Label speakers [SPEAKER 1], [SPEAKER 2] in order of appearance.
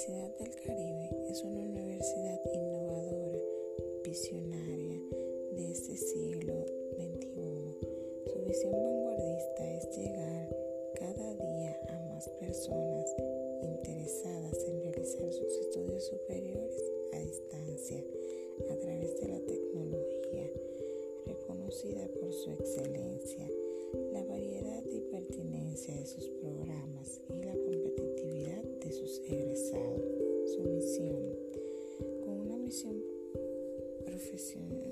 [SPEAKER 1] es una universidad innovadora, visionaria de este siglo XXI. Su visión vanguardista es llegar cada día a más personas interesadas en realizar sus estudios superiores a distancia a través de la tecnología, reconocida por su excelencia, la variedad y pertinencia de sus programas y la egresados. Su misión, con una misión profesional